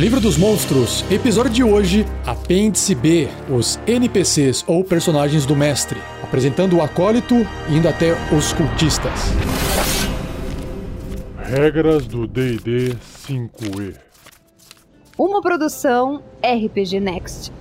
Livro dos Monstros, episódio de hoje, Apêndice B, os NPCs ou personagens do mestre, apresentando o acólito indo até os cultistas. Regras do D&D 5e. Uma produção RPG Next.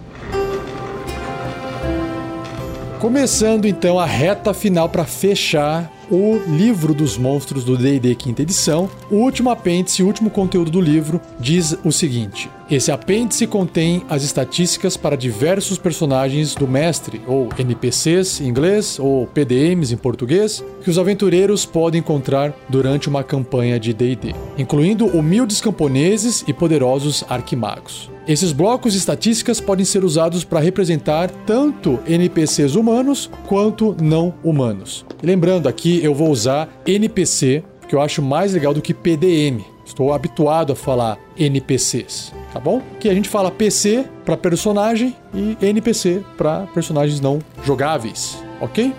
Começando então a reta final para fechar o livro dos monstros do D&D quinta edição. O último apêndice, o último conteúdo do livro diz o seguinte: esse apêndice contém as estatísticas para diversos personagens do mestre, ou NPCs em inglês, ou PDMs em português, que os aventureiros podem encontrar durante uma campanha de D&D, incluindo humildes camponeses e poderosos arquimagos. Esses blocos de estatísticas podem ser usados para representar tanto NPCs humanos quanto não humanos. Lembrando aqui, eu vou usar NPC, que eu acho mais legal do que PDM. Estou habituado a falar NPCs, tá bom? Que a gente fala PC para personagem e NPC para personagens não jogáveis, ok?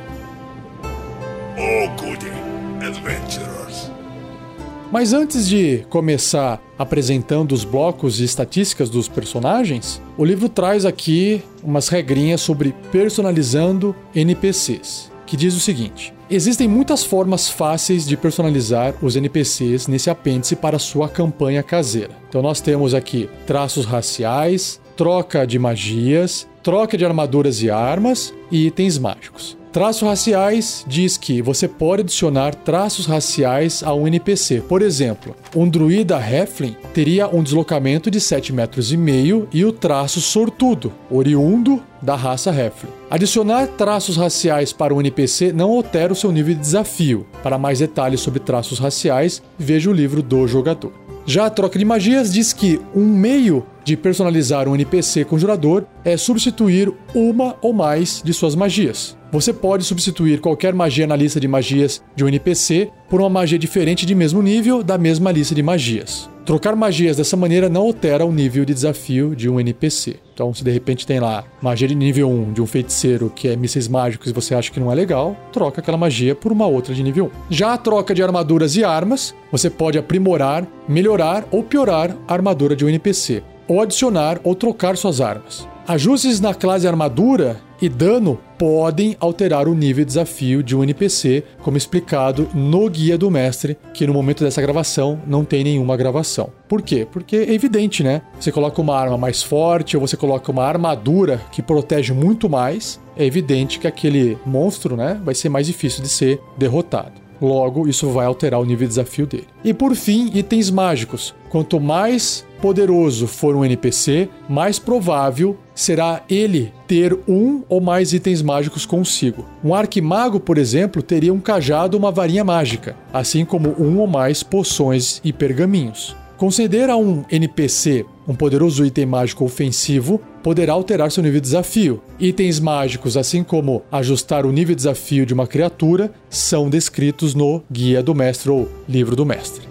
Mas antes de começar apresentando os blocos e estatísticas dos personagens, o livro traz aqui umas regrinhas sobre personalizando NPCs, que diz o seguinte: Existem muitas formas fáceis de personalizar os NPCs nesse apêndice para sua campanha caseira. Então nós temos aqui traços raciais, troca de magias, troca de armaduras e armas e itens mágicos. Traços raciais diz que você pode adicionar traços raciais a um NPC. Por exemplo, um druida Heflin teria um deslocamento de 7 metros e meio e o traço sortudo, oriundo da raça Heflin. Adicionar traços raciais para um NPC não altera o seu nível de desafio. Para mais detalhes sobre traços raciais, veja o livro do jogador. Já a troca de magias diz que um meio de personalizar um NPC conjurador é substituir uma ou mais de suas magias. Você pode substituir qualquer magia na lista de magias de um NPC por uma magia diferente de mesmo nível da mesma lista de magias. Trocar magias dessa maneira não altera o nível de desafio de um NPC. Então, se de repente tem lá magia de nível 1 de um feiticeiro que é mísseis mágicos e você acha que não é legal, troca aquela magia por uma outra de nível 1. Já a troca de armaduras e armas, você pode aprimorar, melhorar ou piorar a armadura de um NPC, ou adicionar ou trocar suas armas. Ajustes na classe armadura e dano podem alterar o nível de desafio de um NPC, como explicado no Guia do Mestre, que no momento dessa gravação não tem nenhuma gravação. Por quê? Porque é evidente, né? Você coloca uma arma mais forte ou você coloca uma armadura que protege muito mais, é evidente que aquele monstro, né, vai ser mais difícil de ser derrotado. Logo, isso vai alterar o nível de desafio dele. E por fim, itens mágicos. Quanto mais poderoso for um NPC, mais provável será ele ter um ou mais itens mágicos consigo. Um arquimago, por exemplo, teria um cajado ou uma varinha mágica, assim como um ou mais poções e pergaminhos. Conceder a um NPC um poderoso item mágico ofensivo poderá alterar seu nível de desafio. Itens mágicos, assim como ajustar o nível de desafio de uma criatura, são descritos no Guia do Mestre ou Livro do Mestre.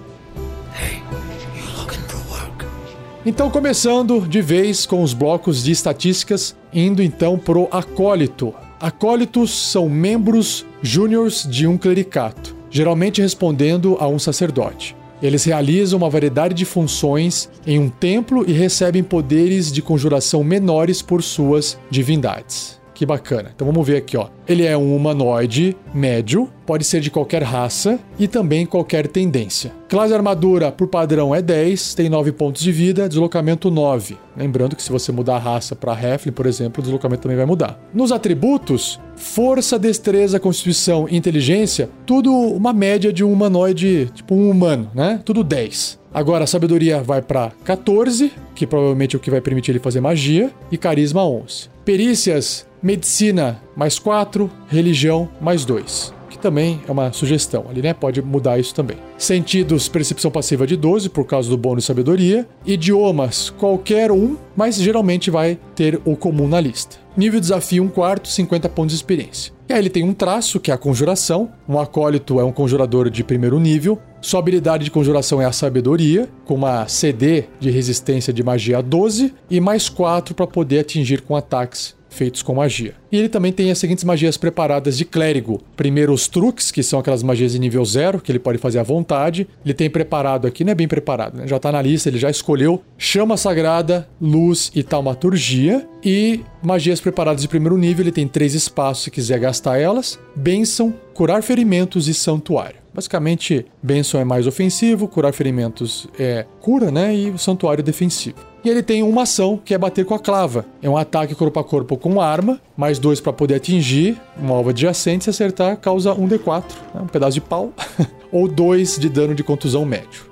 Então, começando de vez com os blocos de estatísticas, indo então pro acólito. Acólitos são membros júniores de um clericato, geralmente respondendo a um sacerdote. Eles realizam uma variedade de funções em um templo e recebem poderes de conjuração menores por suas divindades. Que bacana. Então vamos ver aqui, ó. Ele é um humanoide médio, pode ser de qualquer raça e também qualquer tendência. Classe armadura por padrão é 10, tem 9 pontos de vida, deslocamento 9. Lembrando que se você mudar a raça para Heflin, por exemplo, o deslocamento também vai mudar. Nos atributos, força, destreza, constituição e inteligência, tudo uma média de um humanoide, tipo um humano, né? Tudo 10. Agora a sabedoria vai para 14, que provavelmente é o que vai permitir ele fazer magia, e carisma 11. Perícias Medicina mais 4, religião mais 2. Que também é uma sugestão ali, né? Pode mudar isso também. Sentidos, percepção passiva de 12, por causa do bônus sabedoria. Idiomas, qualquer um, mas geralmente vai ter o comum na lista. Nível desafio 1 quarto, 50 pontos de experiência. E aí ele tem um traço, que é a conjuração. Um acólito é um conjurador de primeiro nível. Sua habilidade de conjuração é a sabedoria, com uma CD de resistência de magia 12 e mais 4 para poder atingir com ataques feitos com magia. E ele também tem as seguintes magias preparadas de clérigo. Primeiro, os truques, que são aquelas magias de nível zero, que ele pode fazer à vontade. Ele tem preparado aqui, não é bem preparado, né? já está na lista, ele já escolheu chama sagrada, luz e taumaturgia. E magias preparadas de primeiro nível, ele tem três espaços se quiser gastar elas: bênção, curar ferimentos e santuário. Basicamente, bênção é mais ofensivo, curar ferimentos é cura, né? E o santuário é defensivo. E ele tem uma ação que é bater com a clava. É um ataque corpo a corpo com arma, mais dois para poder atingir um alvo adjacente. Se acertar, causa um D4, né? um pedaço de pau, ou dois de dano de contusão médio.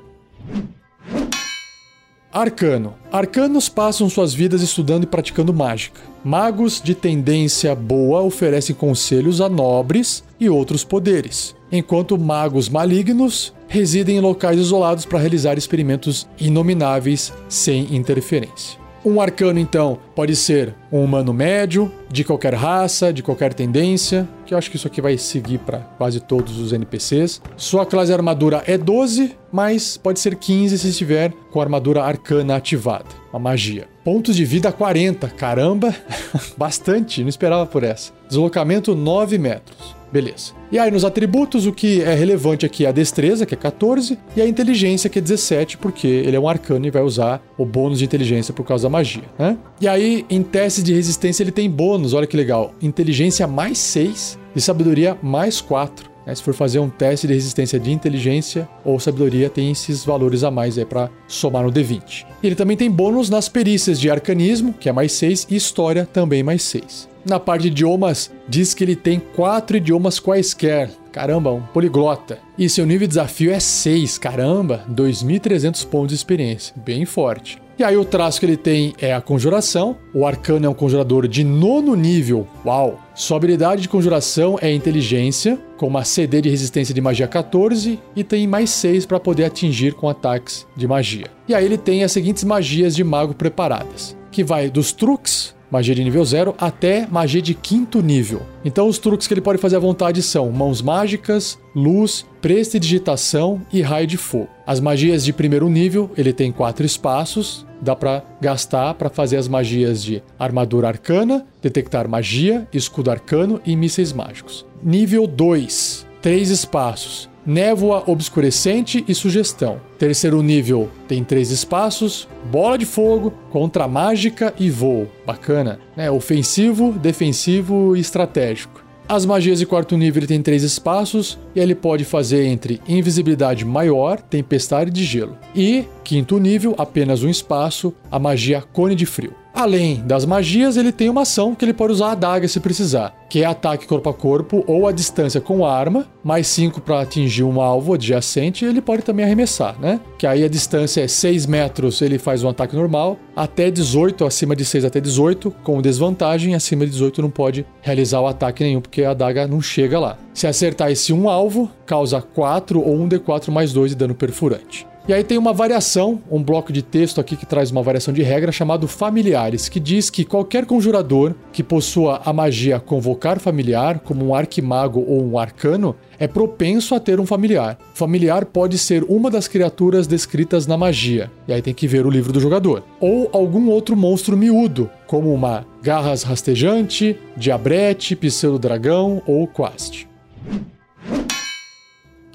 Arcano. Arcanos passam suas vidas estudando e praticando mágica. Magos de tendência boa oferecem conselhos a nobres e outros poderes, enquanto magos malignos residem em locais isolados para realizar experimentos inomináveis sem interferência. Um arcano, então, pode ser um humano médio, de qualquer raça, de qualquer tendência, que eu acho que isso aqui vai seguir para quase todos os NPCs. Sua classe armadura é 12, mas pode ser 15 se estiver com a armadura arcana ativada, uma magia. Pontos de vida 40, caramba, bastante, não esperava por essa. Deslocamento 9 metros. Beleza. E aí, nos atributos, o que é relevante aqui é a destreza, que é 14, e a inteligência, que é 17, porque ele é um arcano e vai usar o bônus de inteligência por causa da magia, né? E aí, em testes de resistência, ele tem bônus, olha que legal. Inteligência mais 6 e sabedoria mais 4. Né? Se for fazer um teste de resistência de inteligência ou sabedoria, tem esses valores a mais para somar no D20. Ele também tem bônus nas perícias de arcanismo, que é mais 6, e história, também mais 6. Na parte de idiomas, diz que ele tem quatro idiomas quaisquer. Caramba, um poliglota. E seu nível de desafio é 6. Caramba, 2.300 pontos de experiência. Bem forte. E aí o traço que ele tem é a conjuração. O arcano é um conjurador de nono nível. Uau! Sua habilidade de conjuração é inteligência, com uma CD de resistência de magia 14 e tem mais 6 para poder atingir com ataques de magia. E aí ele tem as seguintes magias de mago preparadas, que vai dos truques magia de nível 0 até magia de quinto nível. Então os truques que ele pode fazer à vontade são mãos mágicas, luz, prestidigitação e raio de fogo. As magias de primeiro nível, ele tem quatro espaços, dá para gastar para fazer as magias de armadura arcana, detectar magia, escudo arcano e mísseis mágicos. Nível 2, três espaços névoa obscurecente e sugestão. Terceiro nível tem três espaços, bola de fogo, contra mágica e voo. Bacana, né? Ofensivo, defensivo e estratégico. As magias de quarto nível tem três espaços e ele pode fazer entre invisibilidade maior, tempestade de gelo. E, quinto nível, apenas um espaço, a magia cone de frio. Além das magias, ele tem uma ação que ele pode usar a adaga se precisar, que é ataque corpo a corpo ou a distância com arma, mais 5 para atingir um alvo adjacente, ele pode também arremessar, né? Que aí a distância é 6 metros, ele faz um ataque normal, até 18, acima de 6 até 18, com desvantagem, acima de 18 não pode realizar o ataque nenhum, porque a adaga não chega lá. Se acertar esse um alvo, causa 4 ou 1 D4 mais 2 de dano perfurante. E aí tem uma variação, um bloco de texto aqui que traz uma variação de regra chamado familiares, que diz que qualquer conjurador que possua a magia convocar familiar, como um arquimago ou um arcano, é propenso a ter um familiar. Familiar pode ser uma das criaturas descritas na magia, e aí tem que ver o livro do jogador, ou algum outro monstro miúdo, como uma garras rastejante, diabrete, pseudo-dragão ou quast.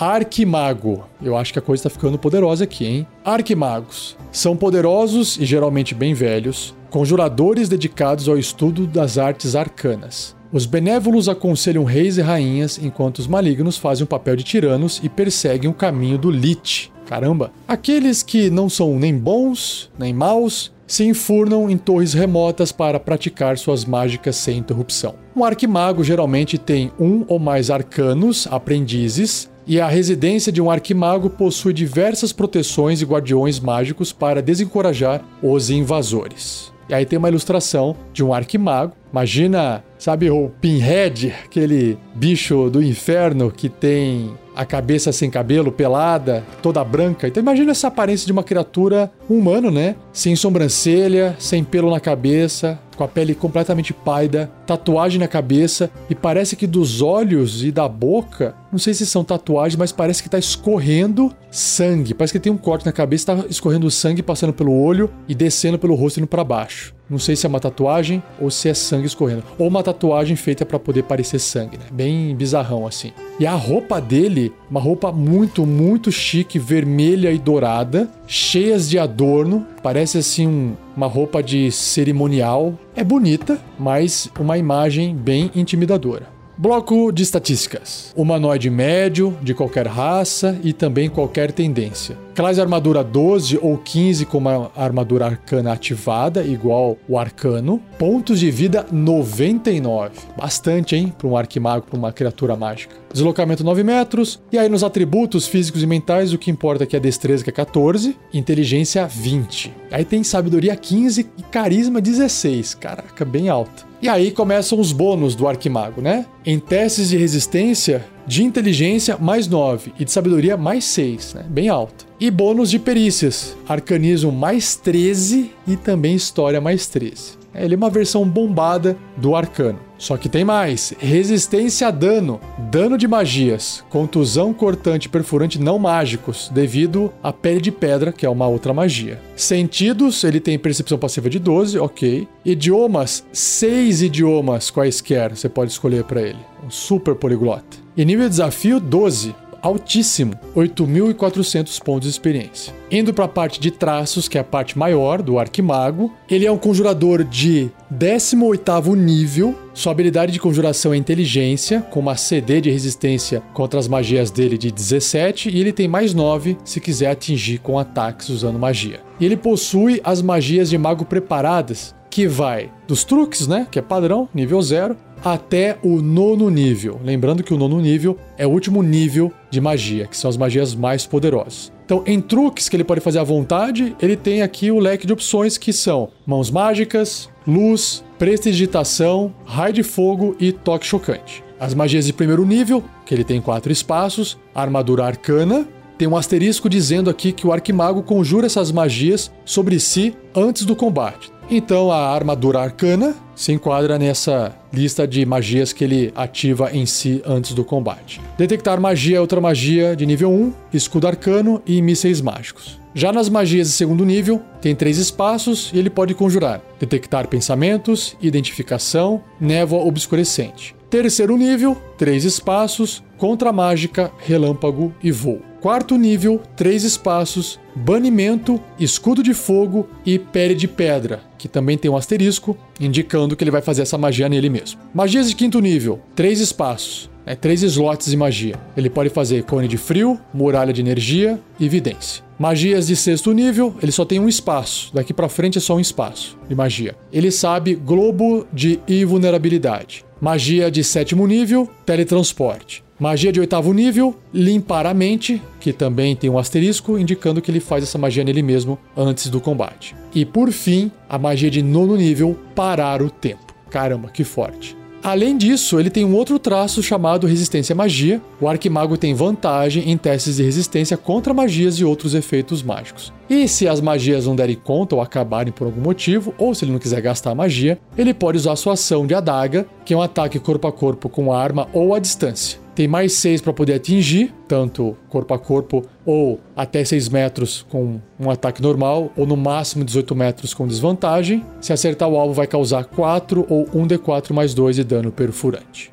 Arquimago. Eu acho que a coisa está ficando poderosa aqui, hein? Arquimagos. São poderosos e geralmente bem velhos, conjuradores dedicados ao estudo das artes arcanas. Os benévolos aconselham reis e rainhas, enquanto os malignos fazem o papel de tiranos e perseguem o caminho do Lich. Caramba! Aqueles que não são nem bons nem maus se enfurnam em torres remotas para praticar suas mágicas sem interrupção. Um arquimago geralmente tem um ou mais arcanos, aprendizes, e a residência de um arquimago possui diversas proteções e guardiões mágicos para desencorajar os invasores. E aí tem uma ilustração de um arquimago. Imagina, sabe o Pinhead, aquele bicho do inferno que tem a cabeça sem cabelo, pelada, toda branca. Então imagina essa aparência de uma criatura humana, né? Sem sobrancelha, sem pelo na cabeça, com a pele completamente páida, tatuagem na cabeça e parece que dos olhos e da boca, não sei se são tatuagens, mas parece que tá escorrendo sangue. Parece que tem um corte na cabeça, tá escorrendo sangue passando pelo olho e descendo pelo rosto indo para baixo. Não sei se é uma tatuagem ou se é sangue escorrendo. Ou uma tatuagem feita para poder parecer sangue, né? Bem bizarrão assim. E a roupa dele, uma roupa muito, muito chique, vermelha e dourada, cheias de adorno. Parece assim um, uma roupa de cerimonial. É bonita, mas uma imagem bem intimidadora. Bloco de estatísticas. Humanoide médio, de qualquer raça e também qualquer tendência. Classe armadura 12 ou 15 com uma armadura arcana ativada, igual o arcano. Pontos de vida 99. Bastante, hein? Para um arquimago, para uma criatura mágica. Deslocamento 9 metros. E aí nos atributos físicos e mentais, o que importa aqui é a destreza, que é 14. Inteligência 20. Aí tem sabedoria 15 e carisma 16. Caraca, bem alto. E aí começam os bônus do Arquimago, né? Em testes de resistência, de inteligência mais 9 e de sabedoria mais 6, né? Bem alto. E bônus de perícias, arcanismo mais 13 e também história mais 13. Ele é uma versão bombada do arcano. Só que tem mais: resistência a dano, dano de magias, contusão cortante perfurante não mágicos, devido à pele de pedra, que é uma outra magia. Sentidos, ele tem percepção passiva de 12, ok. Idiomas, seis idiomas quaisquer você pode escolher para ele. Um super poliglota. E nível de desafio, 12 altíssimo, 8.400 pontos de experiência. Indo para a parte de traços, que é a parte maior do Arquimago, ele é um conjurador de 18º nível. Sua habilidade de conjuração é inteligência, com uma CD de resistência contra as magias dele de 17 e ele tem mais 9 se quiser atingir com ataques usando magia. E ele possui as magias de mago preparadas, que vai dos truques, né, que é padrão, nível 0, até o nono nível. Lembrando que o nono nível é o último nível de magia, que são as magias mais poderosas. Então, em truques que ele pode fazer à vontade, ele tem aqui o leque de opções que são mãos mágicas, luz, prestidigitação, raio de fogo e toque chocante. As magias de primeiro nível, que ele tem quatro espaços, armadura arcana, tem um asterisco dizendo aqui que o arquimago conjura essas magias sobre si antes do combate. Então a armadura arcana se enquadra nessa lista de magias que ele ativa em si antes do combate. Detectar magia é outra magia de nível 1, escudo arcano e mísseis mágicos. Já nas magias de segundo nível, tem três espaços e ele pode conjurar: detectar pensamentos, identificação, névoa obscurecente. Terceiro nível, três espaços, contra mágica, relâmpago e voo. Quarto nível, três espaços, banimento, escudo de fogo e pele de pedra, que também tem um asterisco, indicando que ele vai fazer essa magia nele mesmo. Magias de quinto nível, três espaços, né, três slots de magia. Ele pode fazer cone de frio, muralha de energia e vidência. Magias de sexto nível, ele só tem um espaço. Daqui para frente é só um espaço de magia. Ele sabe globo de invulnerabilidade. Magia de sétimo nível, teletransporte. Magia de oitavo nível, limpar a mente, que também tem um asterisco indicando que ele faz essa magia nele mesmo antes do combate. E por fim, a magia de nono nível, parar o tempo. Caramba, que forte. Além disso, ele tem um outro traço chamado resistência à magia. O arquimago tem vantagem em testes de resistência contra magias e outros efeitos mágicos. E se as magias não derem conta ou acabarem por algum motivo, ou se ele não quiser gastar magia, ele pode usar sua ação de adaga, que é um ataque corpo a corpo com arma ou à distância. Tem mais 6 para poder atingir, tanto corpo a corpo ou até 6 metros com um ataque normal, ou no máximo 18 metros com desvantagem. Se acertar o alvo, vai causar 4 ou 1d4 mais 2 de dano perfurante.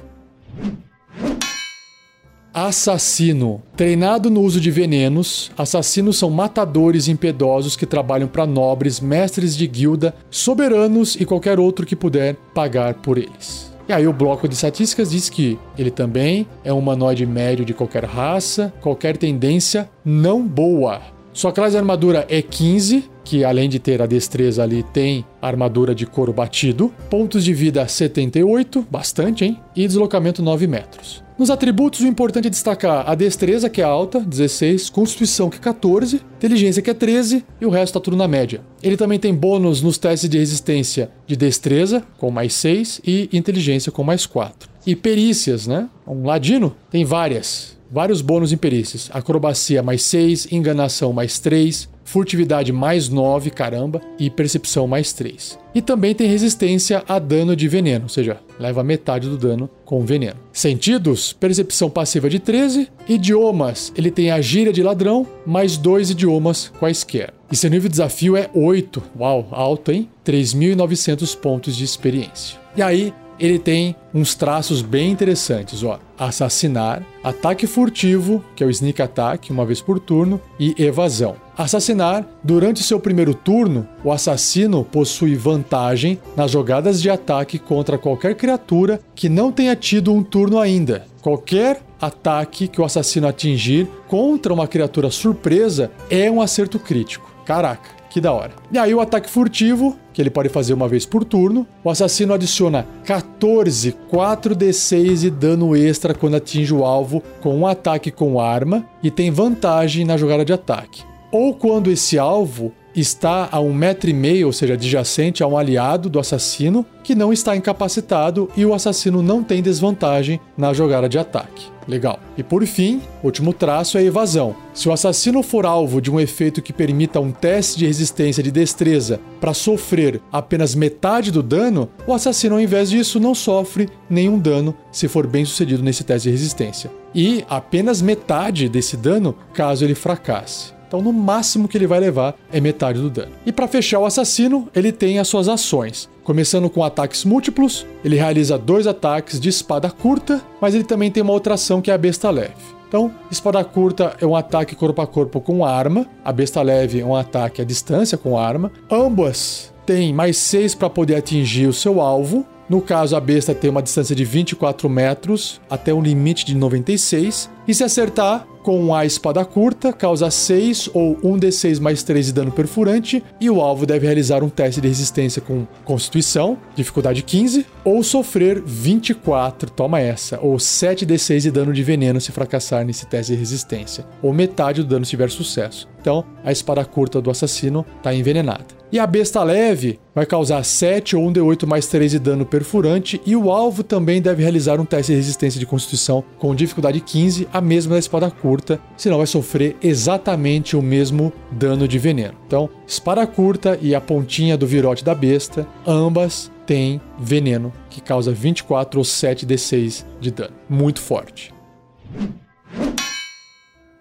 Assassino. Treinado no uso de venenos, assassinos são matadores impiedosos que trabalham para nobres, mestres de guilda, soberanos e qualquer outro que puder pagar por eles. E aí o bloco de estatísticas diz que ele também é um humanoide médio de qualquer raça, qualquer tendência não boa. Sua classe de armadura é 15, que além de ter a destreza ali, tem armadura de couro batido. Pontos de vida 78, bastante, hein? E deslocamento 9 metros. Nos atributos, o importante é destacar a destreza, que é alta, 16, constituição, que é 14, inteligência, que é 13, e o resto tá tudo na média. Ele também tem bônus nos testes de resistência de destreza, com mais 6, e inteligência, com mais 4. E perícias, né? Um ladino tem várias. vários bônus em perícias: acrobacia mais 6, enganação mais 3, furtividade mais 9, caramba, e percepção mais 3. E também tem resistência a dano de veneno, ou seja, leva metade do dano com veneno. Sentidos, percepção passiva de 13. Idiomas, ele tem a gíria de ladrão, mais dois idiomas quaisquer. E seu nível de desafio é 8. Uau, alto, hein? 3.900 pontos de experiência. E aí, ele tem uns traços bem interessantes, ó. Assassinar, ataque furtivo, que é o sneak attack, uma vez por turno, e evasão. Assassinar, durante seu primeiro turno, o assassino possui vantagem nas jogadas de ataque contra qualquer criatura que não tenha tido um turno ainda. Qualquer ataque que o assassino atingir contra uma criatura surpresa é um acerto crítico. Caraca, que da hora. E aí o ataque furtivo, que ele pode fazer uma vez por turno. O assassino adiciona 14 4d6 de dano extra quando atinge o alvo com um ataque com arma e tem vantagem na jogada de ataque. Ou quando esse alvo está a um metro e meio, ou seja, adjacente a um aliado do assassino que não está incapacitado e o assassino não tem desvantagem na jogada de ataque. Legal. E por fim, último traço é a evasão. Se o assassino for alvo de um efeito que permita um teste de resistência de destreza para sofrer apenas metade do dano, o assassino, ao invés disso, não sofre nenhum dano se for bem sucedido nesse teste de resistência. E apenas metade desse dano caso ele fracasse. Então, no máximo que ele vai levar é metade do dano. E para fechar o assassino, ele tem as suas ações. Começando com ataques múltiplos, ele realiza dois ataques de espada curta, mas ele também tem uma outra ação que é a besta leve. Então, espada curta é um ataque corpo a corpo com arma, a besta leve é um ataque à distância com arma. Ambas têm mais 6 para poder atingir o seu alvo, no caso, a besta tem uma distância de 24 metros até um limite de 96. E se acertar com a espada curta, causa 6 ou 1d6 mais 3 de dano perfurante. E o alvo deve realizar um teste de resistência com Constituição, dificuldade 15, ou sofrer 24, toma essa, ou 7d6 de dano de veneno se fracassar nesse teste de resistência, ou metade do dano se tiver sucesso. Então, a espada curta do assassino está envenenada. E a besta leve vai causar 7 ou 1d8 mais 3 de dano perfurante, e o alvo também deve realizar um teste de resistência de constituição com dificuldade 15, a mesma da espada curta, senão vai sofrer exatamente o mesmo dano de veneno. Então, espada curta e a pontinha do virote da besta, ambas têm veneno que causa 24 ou 7d6 de dano. Muito forte.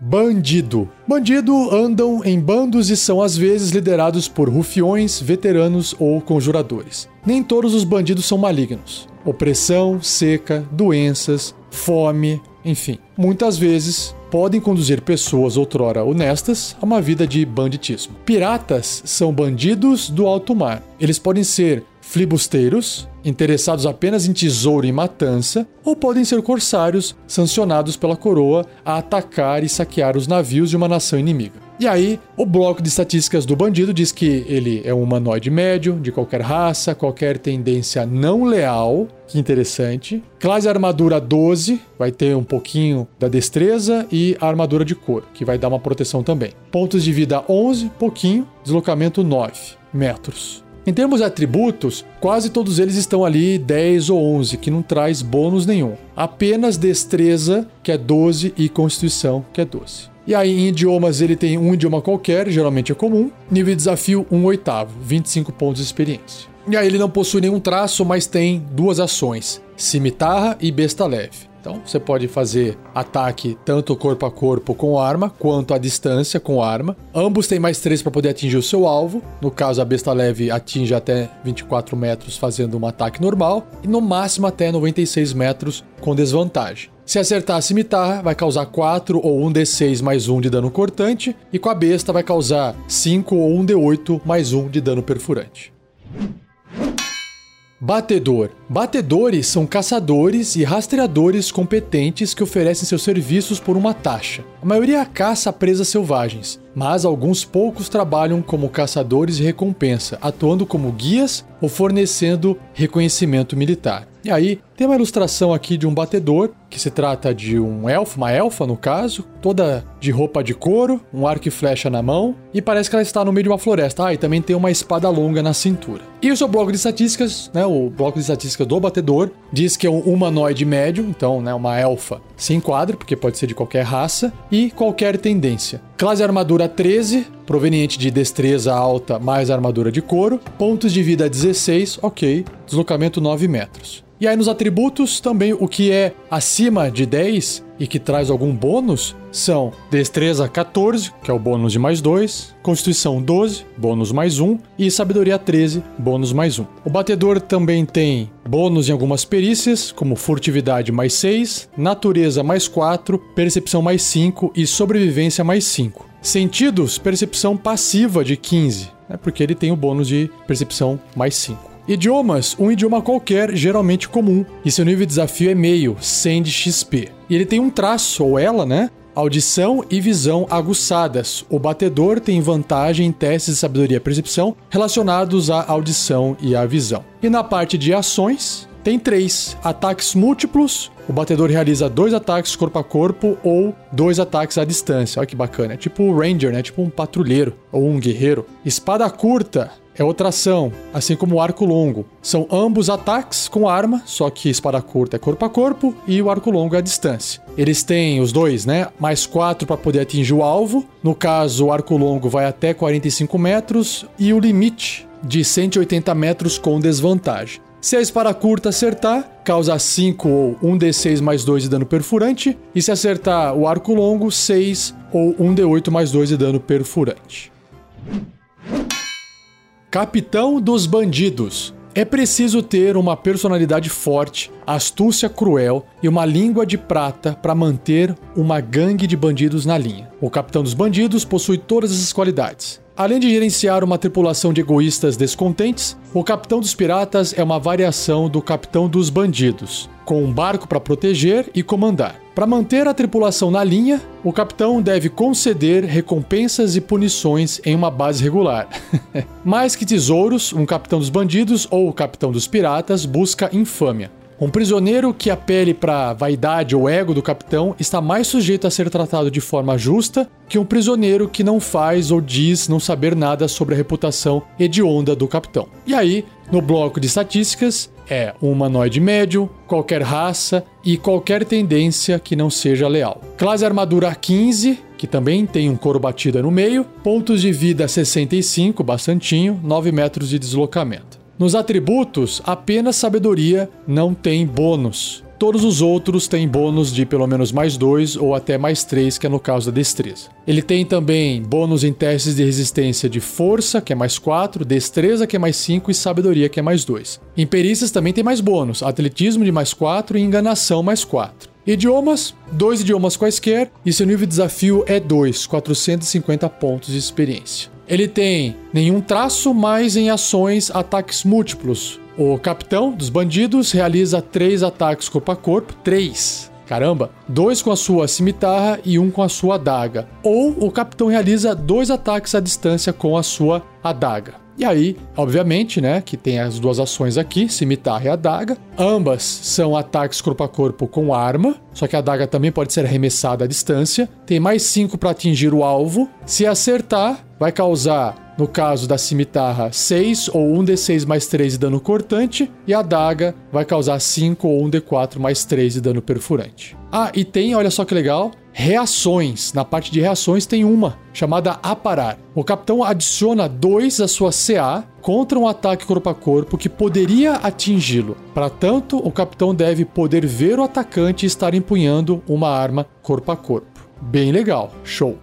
Bandido. Bandido andam em bandos e são às vezes liderados por rufiões, veteranos ou conjuradores. Nem todos os bandidos são malignos. Opressão, seca, doenças, fome, enfim. Muitas vezes podem conduzir pessoas outrora honestas a uma vida de banditismo. Piratas são bandidos do alto mar. Eles podem ser flibusteiros, interessados apenas em tesouro e matança, ou podem ser corsários sancionados pela coroa a atacar e saquear os navios de uma nação inimiga. E aí, o bloco de estatísticas do bandido diz que ele é um humanoide médio, de qualquer raça, qualquer tendência não leal. Que interessante. Classe armadura 12, vai ter um pouquinho da destreza e armadura de couro, que vai dar uma proteção também. Pontos de vida 11, pouquinho. Deslocamento 9 metros. Em termos de atributos, quase todos eles estão ali 10 ou 11, que não traz bônus nenhum. Apenas destreza, que é 12, e constituição, que é 12. E aí, em idiomas, ele tem um idioma qualquer, geralmente é comum. Nível de desafio, 1 oitavo, 25 pontos de experiência. E aí, ele não possui nenhum traço, mas tem duas ações: cimitarra e besta leve. Então você pode fazer ataque tanto corpo a corpo com arma, quanto à distância com arma. Ambos têm mais 3 para poder atingir o seu alvo. No caso, a besta leve atinge até 24 metros fazendo um ataque normal, e no máximo até 96 metros com desvantagem. Se acertar a cimitarra, vai causar 4 ou 1 d6 mais 1 de dano cortante, e com a besta vai causar 5 ou 1 d8 mais 1 de dano perfurante. Batedor. Batedores são caçadores e rastreadores competentes que oferecem seus serviços por uma taxa. A maioria caça presas selvagens, mas alguns poucos trabalham como caçadores de recompensa, atuando como guias ou fornecendo reconhecimento militar. E aí, Tem uma ilustração aqui de um batedor, que se trata de um elfo, uma elfa no caso, toda de roupa de couro, um arco e flecha na mão, e parece que ela está no meio de uma floresta. Ah, e também tem uma espada longa na cintura. E o seu bloco de estatísticas, né, o bloco de estatísticas do batedor, diz que é um humanoide médio, então, né, uma elfa se enquadra, porque pode ser de qualquer raça, e qualquer tendência. Classe armadura 13, proveniente de destreza alta mais armadura de couro, pontos de vida 16, ok, deslocamento 9 metros. E aí nos atributos também o que é acima de 10 e que traz algum bônus são Destreza 14, que é o bônus de mais 2, Constituição 12, bônus mais 1 e Sabedoria 13, bônus mais 1. O batedor também tem bônus em algumas perícias, como Furtividade mais 6, Natureza mais 4, Percepção mais 5 e Sobrevivência mais 5. Sentidos, percepção passiva de 15, né, porque ele tem o bônus de percepção mais 5. Idiomas, um idioma qualquer, geralmente comum, e seu nível de desafio é meio, 100 de XP. E ele tem um traço, ou ela, né? Audição e visão aguçadas. O batedor tem vantagem em testes de sabedoria e percepção relacionados à audição e à visão. E na parte de ações, tem três: ataques múltiplos. O batedor realiza dois ataques corpo a corpo ou dois ataques à distância. Olha que bacana. É tipo um Ranger, né? Tipo um patrulheiro ou um guerreiro. Espada curta é outra ação, assim como o arco longo. São ambos ataques com arma, só que espada curta é corpo a corpo e o arco longo é a distância. Eles têm os dois, né? Mais 4 para poder atingir o alvo. No caso, o arco longo vai até 45 metros e o limite de 180 metros com desvantagem. Se a espada curta acertar, causa 5 ou 1d6 mais 2 de dano perfurante. E se acertar o arco longo, 6 ou 1d8 mais 2 de dano perfurante. Capitão dos Bandidos. É preciso ter uma personalidade forte, astúcia cruel e uma língua de prata para manter uma gangue de bandidos na linha. O capitão dos bandidos possui todas essas qualidades. Além de gerenciar uma tripulação de egoístas descontentes, o capitão dos piratas é uma variação do capitão dos bandidos, com um barco para proteger e comandar. Para manter a tripulação na linha, o capitão deve conceder recompensas e punições em uma base regular. Mais que tesouros, um capitão dos bandidos ou o capitão dos piratas busca infâmia. Um prisioneiro que apele para vaidade ou ego do capitão está mais sujeito a ser tratado de forma justa que um prisioneiro que não faz ou diz não saber nada sobre a reputação hedionda do capitão. E aí, no bloco de estatísticas, é um humanoide médio, qualquer raça e qualquer tendência que não seja leal. Classe armadura 15, que também tem um couro batida no meio, pontos de vida 65, bastantinho, 9 metros de deslocamento. Nos atributos, apenas sabedoria não tem bônus. Todos os outros têm bônus de pelo menos mais 2 ou até mais 3, que é no caso da destreza. Ele tem também bônus em testes de resistência de força, que é mais 4, destreza, que é mais 5 e sabedoria, que é mais 2. Em perícias também tem mais bônus, atletismo de mais 4 e enganação mais 4. Idiomas, dois idiomas quaisquer, e seu nível de desafio é 2, 450 pontos de experiência. Ele tem nenhum traço, mas em ações, ataques múltiplos. O capitão dos bandidos realiza três ataques corpo a corpo, três. Caramba, dois com a sua cimitarra e um com a sua adaga. Ou o capitão realiza dois ataques à distância com a sua adaga. E aí, obviamente, né, que tem as duas ações aqui, cimitarra e adaga. Ambas são ataques corpo a corpo com arma, só que a adaga também pode ser arremessada à distância. Tem mais 5 para atingir o alvo. Se acertar, vai causar, no caso da cimitarra, 6 ou 1d6 mais 3 de dano cortante, e a adaga vai causar 5 ou 1d4 mais 3 de dano perfurante. Ah, e tem, olha só que legal, reações. Na parte de reações tem uma, chamada aparar. O capitão adiciona 2 à sua CA contra um ataque corpo a corpo que poderia atingi-lo. Para tanto, o capitão deve poder ver o atacante estar empunhando uma arma corpo a corpo. Bem legal, show.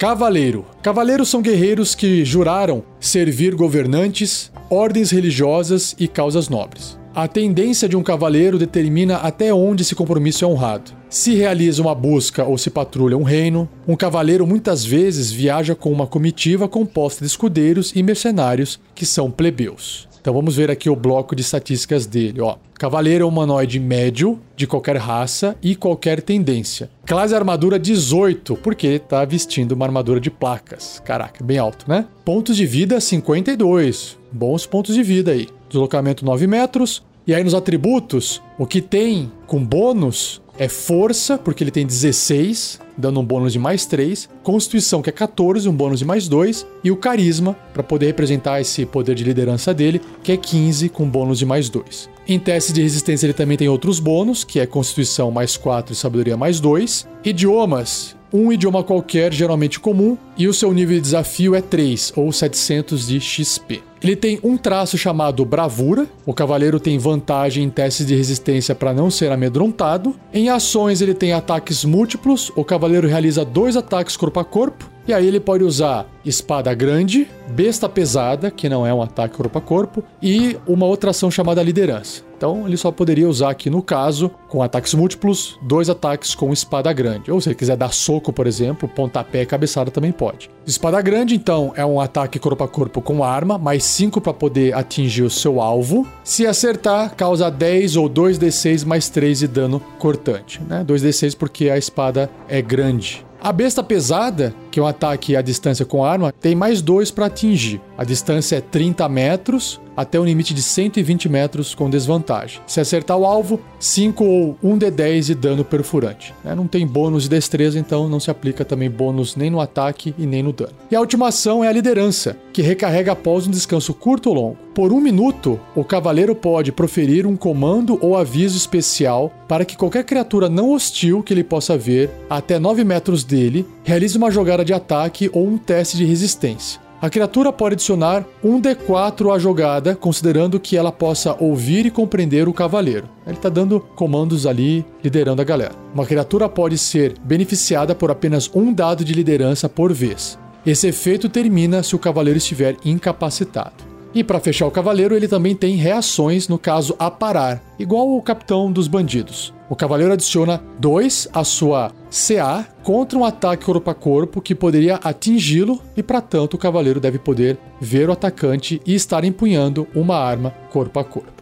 Cavaleiro. Cavaleiros são guerreiros que juraram servir governantes, ordens religiosas e causas nobres. A tendência de um cavaleiro determina até onde esse compromisso é honrado. Se realiza uma busca ou se patrulha um reino, um cavaleiro muitas vezes viaja com uma comitiva composta de escudeiros e mercenários que são plebeus. Então vamos ver aqui o bloco de estatísticas dele. Ó. Cavaleiro é humanoide médio, de qualquer raça e qualquer tendência. Classe armadura 18, porque tá vestindo uma armadura de placas. Caraca, bem alto, né? Pontos de vida 52. bons pontos de vida aí. Deslocamento 9 metros. E aí nos atributos, o que tem com bônus é força, porque ele tem 16, dando um bônus de mais 3, constituição, que é 14, um bônus de mais 2, e o carisma, para poder representar esse poder de liderança dele, que é 15, com bônus de mais 2. Em teste de resistência ele também tem outros bônus, que é constituição mais 4 e sabedoria mais 2. Idiomas, um idioma qualquer, geralmente comum, e o seu nível de desafio é 3 ou 700 de XP. Ele tem um traço chamado bravura. O cavaleiro tem vantagem em testes de resistência para não ser amedrontado. Em ações ele tem ataques múltiplos. O cavaleiro realiza dois ataques corpo a corpo. E aí ele pode usar espada grande, besta pesada, que não é um ataque corpo a corpo, e uma outra ação chamada liderança. Então ele só poderia usar aqui no caso, com ataques múltiplos, dois ataques com espada grande. Ou se ele quiser dar soco, por exemplo, pontapé e cabeçada também pode. Espada grande, então, é um ataque corpo a corpo com arma, mais 5 para poder atingir o seu alvo. Se acertar, causa 10 ou 2d6 mais 3 de dano cortante. Né? 2d6 porque a espada é grande. A besta pesada, que é um ataque à distância com arma, tem mais dois para atingir. A distância é 30 metros até o limite de 120 metros com desvantagem. Se acertar o alvo, 5 ou 1 de 10 de dano perfurante. Né? Não tem bônus de destreza, então não se aplica também bônus nem no ataque e nem no dano. E a última ação é a liderança, que recarrega após um descanso curto ou longo. Por um minuto, o cavaleiro pode proferir um comando ou aviso especial para que qualquer criatura não hostil que ele possa ver até 9 metros dele realize uma jogada de ataque ou um teste de resistência. A criatura pode adicionar um D4 à jogada, considerando que ela possa ouvir e compreender o cavaleiro. Ele está dando comandos ali, liderando a galera. Uma criatura pode ser beneficiada por apenas um dado de liderança por vez. Esse efeito termina se o cavaleiro estiver incapacitado. E para fechar o cavaleiro, ele também tem reações no caso a parar, igual o capitão dos bandidos. O cavaleiro adiciona 2 à sua CA contra um ataque corpo a corpo que poderia atingi-lo, e para tanto o cavaleiro deve poder ver o atacante e estar empunhando uma arma corpo a corpo.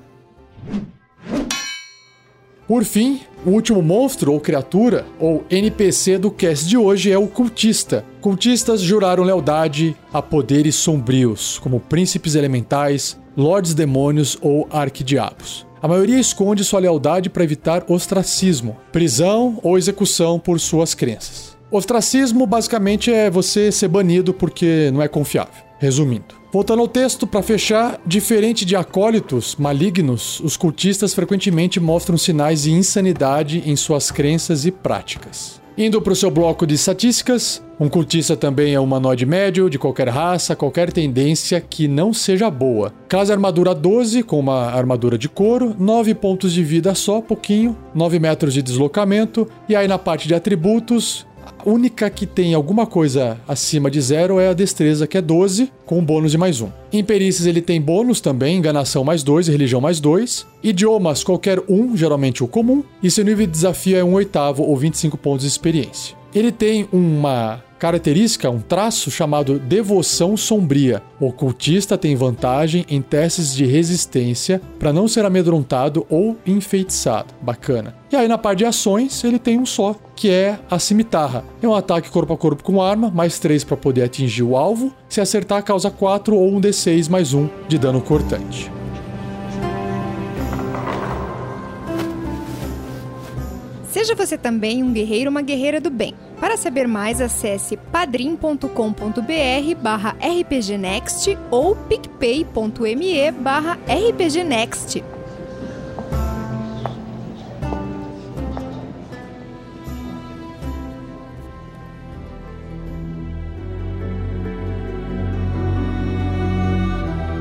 Por fim, o último monstro ou criatura, ou NPC do cast de hoje é o cultista. Cultistas juraram lealdade a poderes sombrios, como príncipes elementais, lordes demônios ou arquidiabos. A maioria esconde sua lealdade para evitar ostracismo, prisão ou execução por suas crenças. Ostracismo basicamente é você ser banido porque não é confiável. Resumindo. Voltando ao texto, para fechar, diferente de acólitos malignos, os cultistas frequentemente mostram sinais de insanidade em suas crenças e práticas. Indo para o seu bloco de estatísticas, um cultista também é humanoide médio, de qualquer raça, qualquer tendência que não seja boa. Classe armadura 12, com uma armadura de couro, 9 pontos de vida só, pouquinho, 9 metros de deslocamento, e aí na parte de atributos, única que tem alguma coisa acima de zero é a destreza, que é 12, com um bônus de mais um. Em perícias ele tem bônus também, enganação mais 2 e religião mais 2. Idiomas, qualquer um, geralmente o comum. E seu nível de desafio é um oitavo ou 25 pontos de experiência. Ele tem uma característica, um traço chamado devoção sombria. O ocultista tem vantagem em testes de resistência para não ser amedrontado ou enfeitiçado. Bacana. E aí na parte de ações ele tem um só, que é a cimitarra. É um ataque corpo a corpo com arma, mais 3 para poder atingir o alvo. Se acertar, causa 4 ou um D6 mais 1 de dano cortante. Seja você também um guerreiro ou uma guerreira do bem. Para saber mais, acesse padrim.com.br barra rpgnext ou picpay.me barra rpgnext.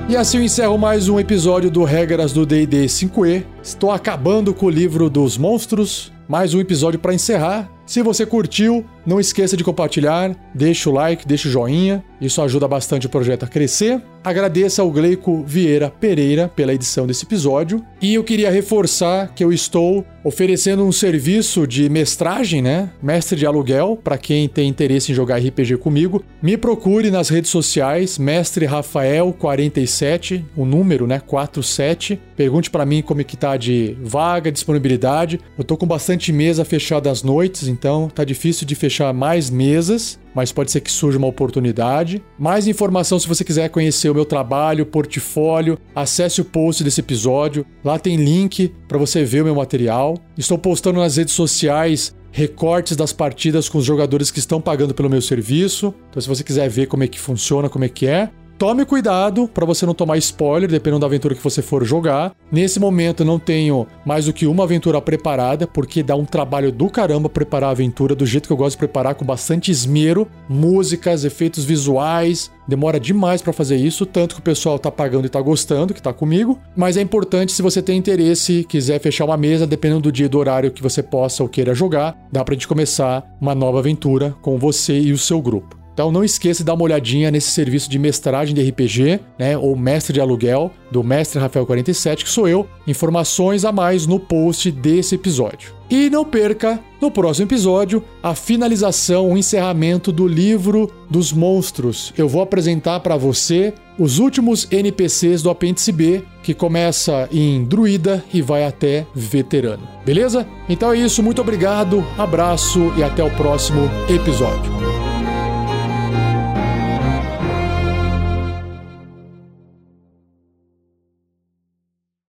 E assim eu encerro mais um episódio do Regras do D&D 5e. Estou acabando com o livro dos monstros. Mais um episódio para encerrar. Se você curtiu, não esqueça de compartilhar, deixa o like, deixa o joinha, isso ajuda bastante o projeto a crescer. Agradeço ao Gleico Vieira Pereira pela edição desse episódio. E eu queria reforçar que eu estou oferecendo um serviço de mestragem, né? Mestre de aluguel, para quem tem interesse em jogar RPG comigo. Me procure nas redes sociais, Mestre Rafael 47, o número, né? 47. Pergunte para mim como é que tá de vaga, disponibilidade. Eu tô com bastante mesa fechada às noites, então tá difícil de fechar mais mesas, mas pode ser que surja uma oportunidade. Mais informação se você quiser conhecer o meu trabalho, portfólio, acesse o post desse episódio. Lá tem link para você ver o meu material. Estou postando nas redes sociais recortes das partidas com os jogadores que estão pagando pelo meu serviço. Então, se você quiser ver como é que funciona, como é que é, Tome cuidado para você não tomar spoiler, dependendo da aventura que você for jogar. Nesse momento não tenho mais do que uma aventura preparada, porque dá um trabalho do caramba preparar a aventura do jeito que eu gosto de preparar, com bastante esmero, músicas, efeitos visuais. Demora demais para fazer isso, tanto que o pessoal tá pagando e tá gostando, que tá comigo. Mas é importante se você tem interesse, quiser fechar uma mesa, dependendo do dia e do horário que você possa ou queira jogar, dá pra gente começar uma nova aventura com você e o seu grupo. Então não esqueça de dar uma olhadinha nesse serviço de mestragem de RPG, né, ou mestre de aluguel, do mestre Rafael 47, que sou eu. Informações a mais no post desse episódio. E não perca, no próximo episódio, a finalização, o encerramento do livro dos monstros. Eu vou apresentar para você os últimos NPCs do apêndice B, que começa em druida e vai até veterano. Beleza? Então é isso, muito obrigado, abraço e até o próximo episódio.